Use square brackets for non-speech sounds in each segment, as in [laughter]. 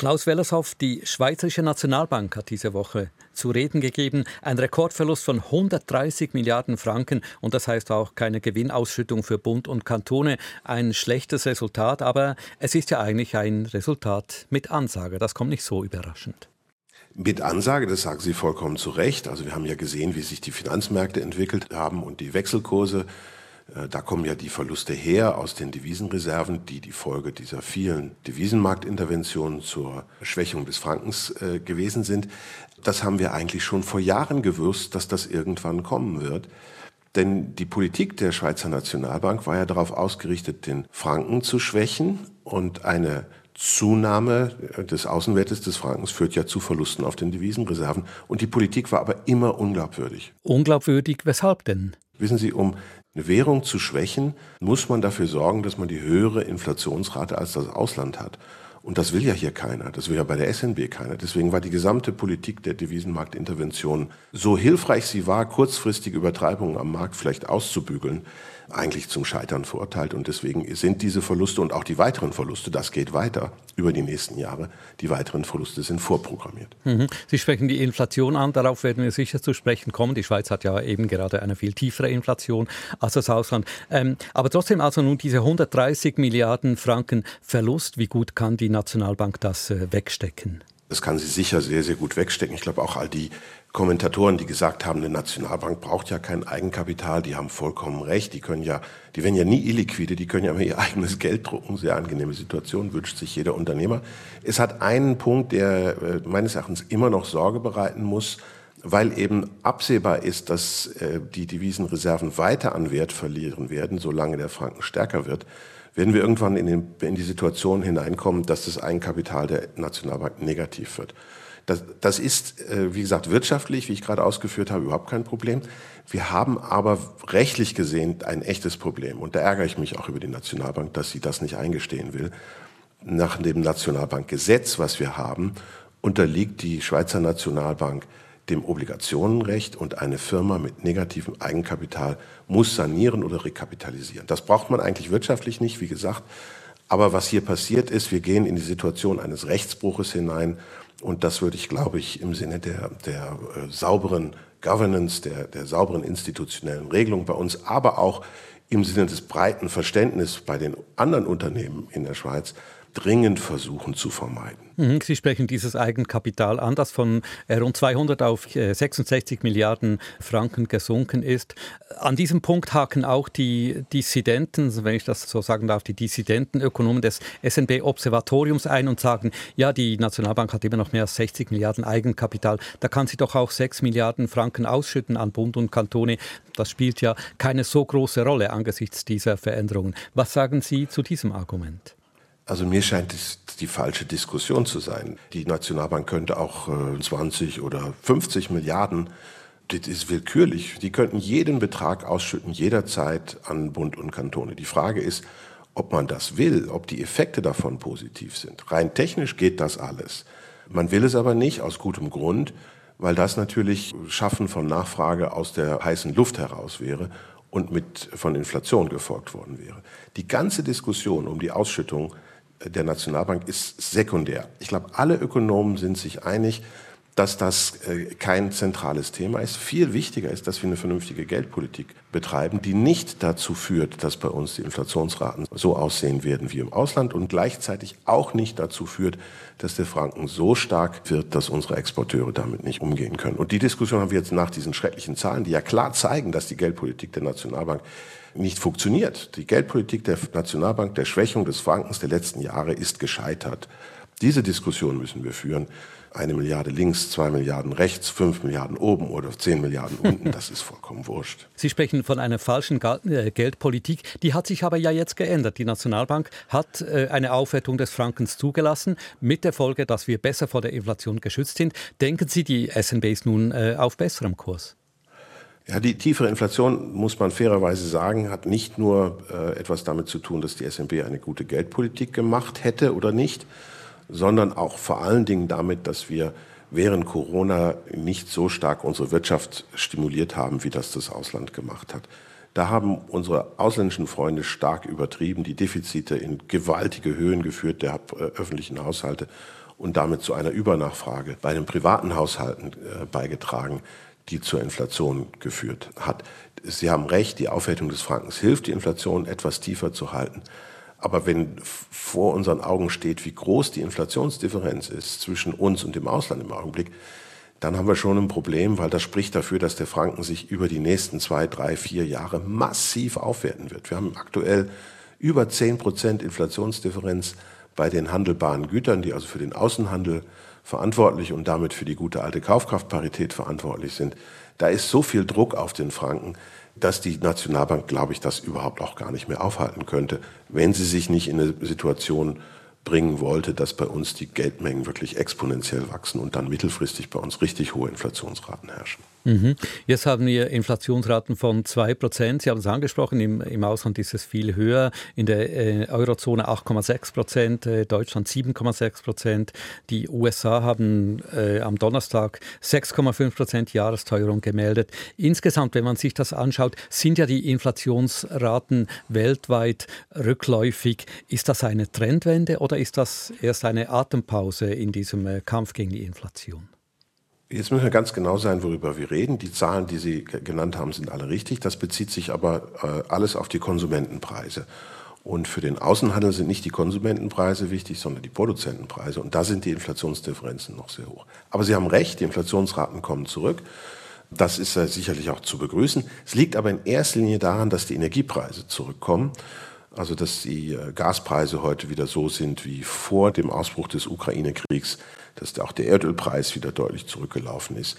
Klaus Wellershoff, die Schweizerische Nationalbank hat diese Woche zu reden gegeben. Ein Rekordverlust von 130 Milliarden Franken und das heißt auch keine Gewinnausschüttung für Bund und Kantone. Ein schlechtes Resultat, aber es ist ja eigentlich ein Resultat mit Ansage. Das kommt nicht so überraschend. Mit Ansage, das sagen Sie vollkommen zu Recht. Also wir haben ja gesehen, wie sich die Finanzmärkte entwickelt haben und die Wechselkurse. Äh, da kommen ja die Verluste her aus den Devisenreserven, die die Folge dieser vielen Devisenmarktinterventionen zur Schwächung des Frankens äh, gewesen sind. Das haben wir eigentlich schon vor Jahren gewusst, dass das irgendwann kommen wird. Denn die Politik der Schweizer Nationalbank war ja darauf ausgerichtet, den Franken zu schwächen und eine Zunahme des Außenwertes des Frankens führt ja zu Verlusten auf den Devisenreserven. Und die Politik war aber immer unglaubwürdig. Unglaubwürdig, weshalb denn? Wissen Sie, um eine Währung zu schwächen, muss man dafür sorgen, dass man die höhere Inflationsrate als das Ausland hat. Und das will ja hier keiner. Das will ja bei der SNB keiner. Deswegen war die gesamte Politik der Devisenmarktintervention, so hilfreich sie war, kurzfristige Übertreibungen am Markt vielleicht auszubügeln, eigentlich zum Scheitern verurteilt. Und deswegen sind diese Verluste und auch die weiteren Verluste, das geht weiter über die nächsten Jahre, die weiteren Verluste sind vorprogrammiert. Mhm. Sie sprechen die Inflation an, darauf werden wir sicher zu sprechen kommen. Die Schweiz hat ja eben gerade eine viel tiefere Inflation als das Ausland. Ähm, aber trotzdem also nun diese 130 Milliarden Franken Verlust, wie gut kann die Nationalbank das äh, wegstecken? Das kann sie sicher sehr, sehr gut wegstecken. Ich glaube auch all die Kommentatoren, die gesagt haben, eine Nationalbank braucht ja kein Eigenkapital, die haben vollkommen recht. Die können ja, die werden ja nie illiquide, die können ja immer ihr eigenes Geld drucken. Sehr angenehme Situation, wünscht sich jeder Unternehmer. Es hat einen Punkt, der äh, meines Erachtens immer noch Sorge bereiten muss, weil eben absehbar ist, dass äh, die Devisenreserven weiter an Wert verlieren werden, solange der Franken stärker wird werden wir irgendwann in, den, in, die Situation hineinkommen, dass das Eigenkapital der Nationalbank negativ wird. Das, das ist, äh, wie gesagt, wirtschaftlich, wie ich gerade ausgeführt habe, überhaupt kein Problem. Wir haben aber rechtlich gesehen ein echtes Problem. Und da ärgere ich mich auch über die Nationalbank, dass sie das nicht eingestehen will. Nach dem Nationalbankgesetz, was wir haben, unterliegt die Schweizer Nationalbank dem Obligationenrecht und eine Firma mit negativem Eigenkapital muss sanieren oder rekapitalisieren. Das braucht man eigentlich wirtschaftlich nicht, wie gesagt. Aber was hier passiert ist, wir gehen in die Situation eines Rechtsbruches hinein und das würde ich, glaube ich, im Sinne der, der äh, sauberen Governance, der, der sauberen institutionellen Regelung bei uns, aber auch im Sinne des breiten Verständnisses bei den anderen Unternehmen in der Schweiz dringend versuchen zu vermeiden. Mhm, Sie sprechen dieses Eigenkapital an, das von äh, rund 200 auf 66 äh, Milliarden Franken gesunken ist. An diesem Punkt haken auch die Dissidenten, wenn ich das so sagen darf, die Dissidentenökonomen des SNB-Observatoriums ein und sagen, ja, die Nationalbank hat immer noch mehr als 60 Milliarden Eigenkapital. Da kann sie doch auch 6 Milliarden Franken ausschütten an Bund und Kantone. Das spielt ja keine so große Rolle angesichts dieser Veränderungen. Was sagen Sie zu diesem Argument? Also mir scheint es die falsche Diskussion zu sein. Die Nationalbank könnte auch 20 äh, oder 50 Milliarden, das ist willkürlich. Die könnten jeden Betrag ausschütten, jederzeit an Bund und Kantone. Die Frage ist, ob man das will, ob die Effekte davon positiv sind. Rein technisch geht das alles. Man will es aber nicht aus gutem Grund, weil das natürlich Schaffen von Nachfrage aus der heißen Luft heraus wäre und mit von Inflation gefolgt worden wäre. Die ganze Diskussion um die Ausschüttung der Nationalbank ist sekundär. Ich glaube, alle Ökonomen sind sich einig, dass das äh, kein zentrales Thema ist. Viel wichtiger ist, dass wir eine vernünftige Geldpolitik betreiben, die nicht dazu führt, dass bei uns die Inflationsraten so aussehen werden wie im Ausland und gleichzeitig auch nicht dazu führt, dass der Franken so stark wird, dass unsere Exporteure damit nicht umgehen können. Und die Diskussion haben wir jetzt nach diesen schrecklichen Zahlen, die ja klar zeigen, dass die Geldpolitik der Nationalbank nicht funktioniert. Die Geldpolitik der Nationalbank der Schwächung des Frankens der letzten Jahre ist gescheitert. Diese Diskussion müssen wir führen. Eine Milliarde links, zwei Milliarden rechts, fünf Milliarden oben oder zehn Milliarden unten, das ist vollkommen wurscht. Sie sprechen von einer falschen äh, Geldpolitik. Die hat sich aber ja jetzt geändert. Die Nationalbank hat äh, eine Aufwertung des Frankens zugelassen, mit der Folge, dass wir besser vor der Inflation geschützt sind. Denken Sie, die SNB ist nun äh, auf besserem Kurs? Ja, die tiefere Inflation, muss man fairerweise sagen, hat nicht nur äh, etwas damit zu tun, dass die SNB eine gute Geldpolitik gemacht hätte oder nicht, sondern auch vor allen Dingen damit, dass wir während Corona nicht so stark unsere Wirtschaft stimuliert haben, wie das das Ausland gemacht hat. Da haben unsere ausländischen Freunde stark übertrieben, die Defizite in gewaltige Höhen geführt der äh, öffentlichen Haushalte und damit zu einer Übernachfrage bei den privaten Haushalten äh, beigetragen, die zur Inflation geführt hat. Sie haben recht, die Aufwertung des Frankens hilft, die Inflation etwas tiefer zu halten. Aber wenn vor unseren Augen steht, wie groß die Inflationsdifferenz ist zwischen uns und dem Ausland im Augenblick, dann haben wir schon ein Problem, weil das spricht dafür, dass der Franken sich über die nächsten zwei, drei, vier Jahre massiv aufwerten wird. Wir haben aktuell über 10 Prozent Inflationsdifferenz bei den handelbaren Gütern, die also für den Außenhandel verantwortlich und damit für die gute alte Kaufkraftparität verantwortlich sind. Da ist so viel Druck auf den Franken, dass die Nationalbank, glaube ich, das überhaupt auch gar nicht mehr aufhalten könnte, wenn sie sich nicht in eine Situation bringen wollte, dass bei uns die Geldmengen wirklich exponentiell wachsen und dann mittelfristig bei uns richtig hohe Inflationsraten herrschen. Mhm. Jetzt haben wir Inflationsraten von 2%. Sie haben es angesprochen, im, im Ausland ist es viel höher. In der äh, Eurozone 8,6%, äh, Deutschland 7,6%. Die USA haben äh, am Donnerstag 6,5% Jahresteuerung gemeldet. Insgesamt, wenn man sich das anschaut, sind ja die Inflationsraten weltweit rückläufig. Ist das eine Trendwende oder ist das erst eine Atempause in diesem äh, Kampf gegen die Inflation? Jetzt müssen wir ganz genau sein, worüber wir reden. Die Zahlen, die Sie genannt haben, sind alle richtig. Das bezieht sich aber äh, alles auf die Konsumentenpreise. Und für den Außenhandel sind nicht die Konsumentenpreise wichtig, sondern die Produzentenpreise. Und da sind die Inflationsdifferenzen noch sehr hoch. Aber Sie haben recht, die Inflationsraten kommen zurück. Das ist äh, sicherlich auch zu begrüßen. Es liegt aber in erster Linie daran, dass die Energiepreise zurückkommen. Also dass die äh, Gaspreise heute wieder so sind wie vor dem Ausbruch des Ukraine-Kriegs dass auch der Erdölpreis wieder deutlich zurückgelaufen ist.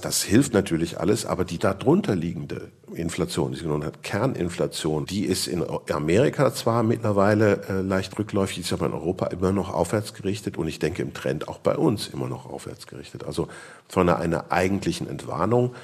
Das hilft natürlich alles, aber die darunter liegende Inflation, die sogenannte Kerninflation, die ist in Amerika zwar mittlerweile äh, leicht rückläufig, ist aber in Europa immer noch aufwärts gerichtet und ich denke im Trend auch bei uns immer noch aufwärts gerichtet. Also von einer, einer eigentlichen Entwarnung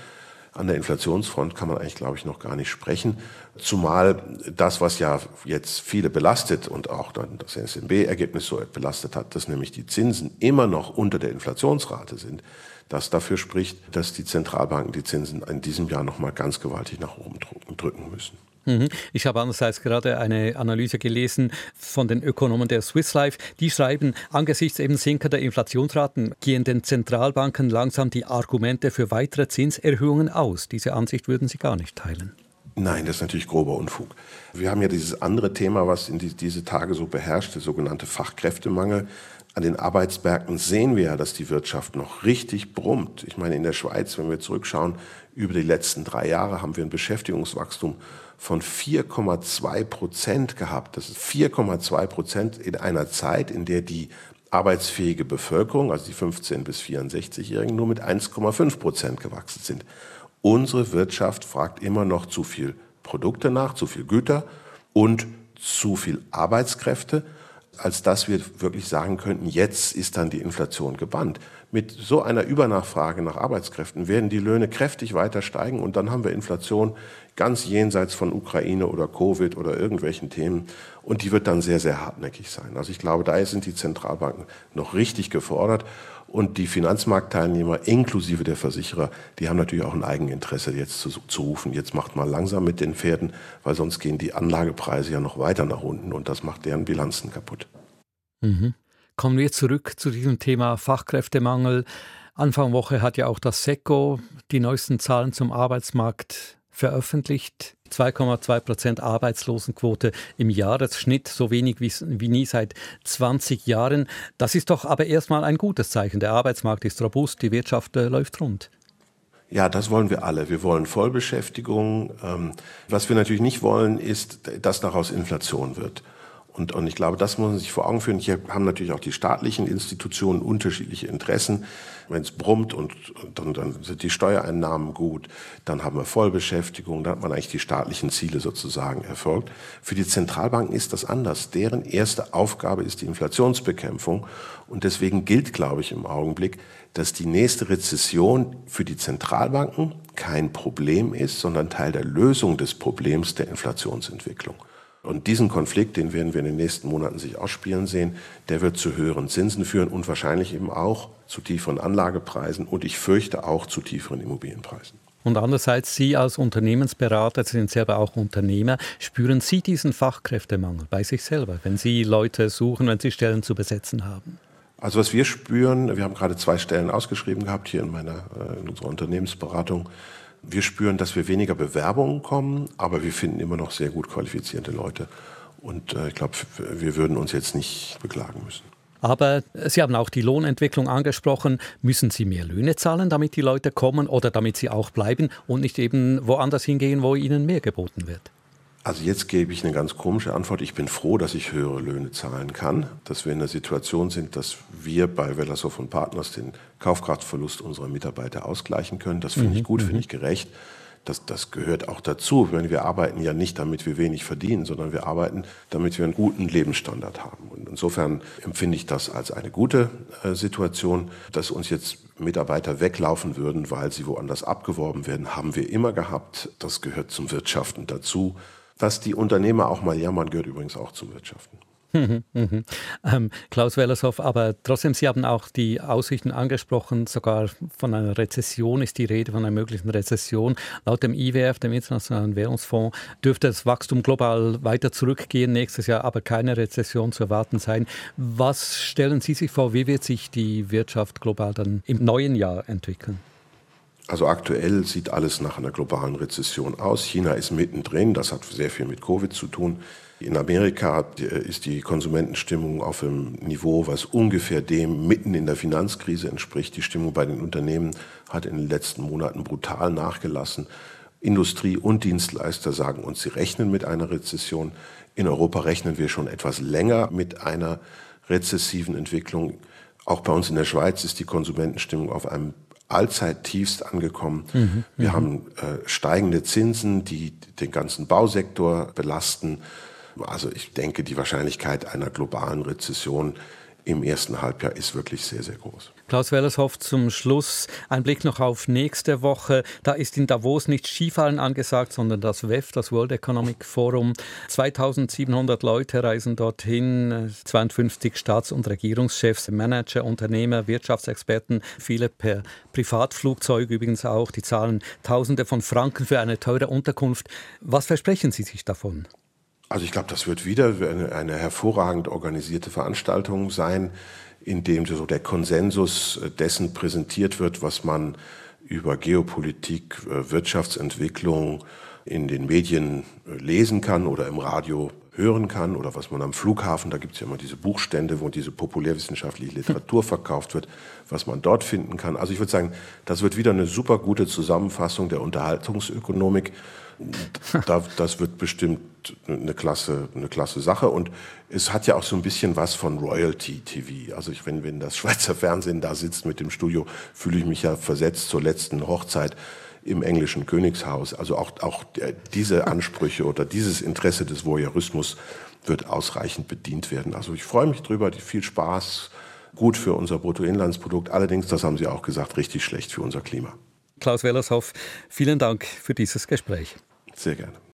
an der Inflationsfront kann man eigentlich, glaube ich, noch gar nicht sprechen. Zumal das, was ja jetzt viele belastet und auch dann das SNB-Ergebnis so belastet hat, dass nämlich die Zinsen immer noch unter der Inflationsrate sind, das dafür spricht, dass die Zentralbanken die Zinsen in diesem Jahr noch mal ganz gewaltig nach oben drücken müssen. Mhm. Ich habe andererseits gerade eine Analyse gelesen von den Ökonomen der Swiss Life. Die schreiben, angesichts eben sinkender Inflationsraten gehen den Zentralbanken langsam die Argumente für weitere Zinserhöhungen aus. Diese Ansicht würden Sie gar nicht teilen. Nein, das ist natürlich grober Unfug. Wir haben ja dieses andere Thema, was in die, diese Tage so beherrscht, der sogenannte Fachkräftemangel. An den Arbeitsmärkten sehen wir ja, dass die Wirtschaft noch richtig brummt. Ich meine, in der Schweiz, wenn wir zurückschauen, über die letzten drei Jahre haben wir ein Beschäftigungswachstum von 4,2 Prozent gehabt. Das ist 4,2 Prozent in einer Zeit, in der die arbeitsfähige Bevölkerung, also die 15 bis 64-Jährigen, nur mit 1,5 Prozent gewachsen sind. Unsere Wirtschaft fragt immer noch zu viel Produkte nach, zu viel Güter und zu viel Arbeitskräfte als dass wir wirklich sagen könnten, jetzt ist dann die Inflation gebannt. Mit so einer Übernachfrage nach Arbeitskräften werden die Löhne kräftig weiter steigen und dann haben wir Inflation ganz jenseits von Ukraine oder Covid oder irgendwelchen Themen und die wird dann sehr, sehr hartnäckig sein. Also ich glaube, da sind die Zentralbanken noch richtig gefordert und die Finanzmarktteilnehmer inklusive der Versicherer, die haben natürlich auch ein Eigeninteresse, jetzt zu, zu rufen, jetzt macht mal langsam mit den Pferden, weil sonst gehen die Anlagepreise ja noch weiter nach unten und das macht deren Bilanzen kaputt. Mhm. Kommen wir zurück zu diesem Thema Fachkräftemangel. Anfang Woche hat ja auch das SECO die neuesten Zahlen zum Arbeitsmarkt veröffentlicht. 2,2 Prozent Arbeitslosenquote im Jahresschnitt, so wenig wie, wie nie seit 20 Jahren. Das ist doch aber erstmal ein gutes Zeichen. Der Arbeitsmarkt ist robust, die Wirtschaft äh, läuft rund. Ja, das wollen wir alle. Wir wollen Vollbeschäftigung. Ähm, was wir natürlich nicht wollen, ist, dass daraus Inflation wird. Und, und ich glaube, das muss man sich vor Augen führen. Hier haben natürlich auch die staatlichen Institutionen unterschiedliche Interessen. Wenn es brummt und, und dann, dann sind die Steuereinnahmen gut, dann haben wir Vollbeschäftigung, dann hat man eigentlich die staatlichen Ziele sozusagen erfolgt. Für die Zentralbanken ist das anders. Deren erste Aufgabe ist die Inflationsbekämpfung. Und deswegen gilt, glaube ich, im Augenblick, dass die nächste Rezession für die Zentralbanken kein Problem ist, sondern Teil der Lösung des Problems der Inflationsentwicklung. Und diesen Konflikt, den werden wir in den nächsten Monaten sich ausspielen sehen, der wird zu höheren Zinsen führen und wahrscheinlich eben auch zu tieferen Anlagepreisen und ich fürchte auch zu tieferen Immobilienpreisen. Und andererseits, Sie als Unternehmensberater Sie sind selber auch Unternehmer. Spüren Sie diesen Fachkräftemangel bei sich selber, wenn Sie Leute suchen, wenn Sie Stellen zu besetzen haben? Also was wir spüren, wir haben gerade zwei Stellen ausgeschrieben gehabt hier in meiner äh, in unserer Unternehmensberatung. Wir spüren, dass wir weniger Bewerbungen kommen, aber wir finden immer noch sehr gut qualifizierte Leute. Und äh, ich glaube, wir würden uns jetzt nicht beklagen müssen. Aber Sie haben auch die Lohnentwicklung angesprochen. Müssen Sie mehr Löhne zahlen, damit die Leute kommen oder damit sie auch bleiben und nicht eben woanders hingehen, wo ihnen mehr geboten wird? Also jetzt gebe ich eine ganz komische Antwort. Ich bin froh, dass ich höhere Löhne zahlen kann, dass wir in der Situation sind, dass wir bei Wellershoff und Partners den Kaufkraftverlust unserer Mitarbeiter ausgleichen können. Das finde mhm. ich gut, finde mhm. ich gerecht. Das, das gehört auch dazu. Meine, wir arbeiten ja nicht, damit wir wenig verdienen, sondern wir arbeiten, damit wir einen guten Lebensstandard haben. Und insofern empfinde ich das als eine gute äh, Situation, dass uns jetzt Mitarbeiter weglaufen würden, weil sie woanders abgeworben werden, haben wir immer gehabt. Das gehört zum Wirtschaften dazu. Dass die Unternehmer auch mal jammern, gehört übrigens auch zum Wirtschaften. Mhm, mhm. Ähm, Klaus Wellershoff, aber trotzdem, Sie haben auch die Aussichten angesprochen, sogar von einer Rezession ist die Rede, von einer möglichen Rezession. Laut dem IWF, dem Internationalen Währungsfonds, dürfte das Wachstum global weiter zurückgehen nächstes Jahr, aber keine Rezession zu erwarten sein. Was stellen Sie sich vor, wie wird sich die Wirtschaft global dann im neuen Jahr entwickeln? Also aktuell sieht alles nach einer globalen Rezession aus. China ist mittendrin, das hat sehr viel mit Covid zu tun. In Amerika ist die Konsumentenstimmung auf einem Niveau, was ungefähr dem mitten in der Finanzkrise entspricht. Die Stimmung bei den Unternehmen hat in den letzten Monaten brutal nachgelassen. Industrie und Dienstleister sagen uns, sie rechnen mit einer Rezession. In Europa rechnen wir schon etwas länger mit einer rezessiven Entwicklung. Auch bei uns in der Schweiz ist die Konsumentenstimmung auf einem Allzeittiefst angekommen. Mhm, wir mhm. haben äh, steigende Zinsen, die den ganzen Bausektor belasten. Also ich denke, die Wahrscheinlichkeit einer globalen Rezession im ersten Halbjahr ist wirklich sehr, sehr groß. Klaus Wellershoff, zum Schluss ein Blick noch auf nächste Woche. Da ist in Davos nicht Skifallen angesagt, sondern das WEF, das World Economic Forum. 2700 Leute reisen dorthin, 52 Staats- und Regierungschefs, Manager, Unternehmer, Wirtschaftsexperten, viele per Privatflugzeug übrigens auch. Die zahlen Tausende von Franken für eine teure Unterkunft. Was versprechen Sie sich davon? Also ich glaube, das wird wieder eine, eine, hervorragend organisierte Veranstaltung sein, in dem so der Konsensus dessen präsentiert wird, was man über Geopolitik, äh, Wirtschaftsentwicklung in den Medien äh, lesen kann oder im Radio hören kann oder was man am Flughafen, da gibt es ja immer diese Buchstände, wo diese populärwissenschaftliche [laughs] Literatur verkauft wird, was man dort finden kann. Also ich würde sagen, das wird wieder eine super gute Zusammenfassung der Unterhaltungsökonomik das wird bestimmt eine klasse, eine klasse Sache. Und es hat ja auch so ein bisschen was von Royalty TV. Also ich, wenn, wenn das [laughs] Schweizer Fernsehen da sitzt mit dem Studio, fühle ich mich ja versetzt zur letzten Hochzeit im englischen Königshaus. Also auch, auch diese Ansprüche oder dieses Interesse des Voyeurismus wird ausreichend bedient werden. Also ich freue mich drüber, viel Spaß, gut für unser Bruttoinlandsprodukt. Allerdings, das haben Sie auch gesagt, richtig schlecht für unser Klima. Klaus Wellershoff, vielen Dank für dieses Gespräch. Sehr gerne.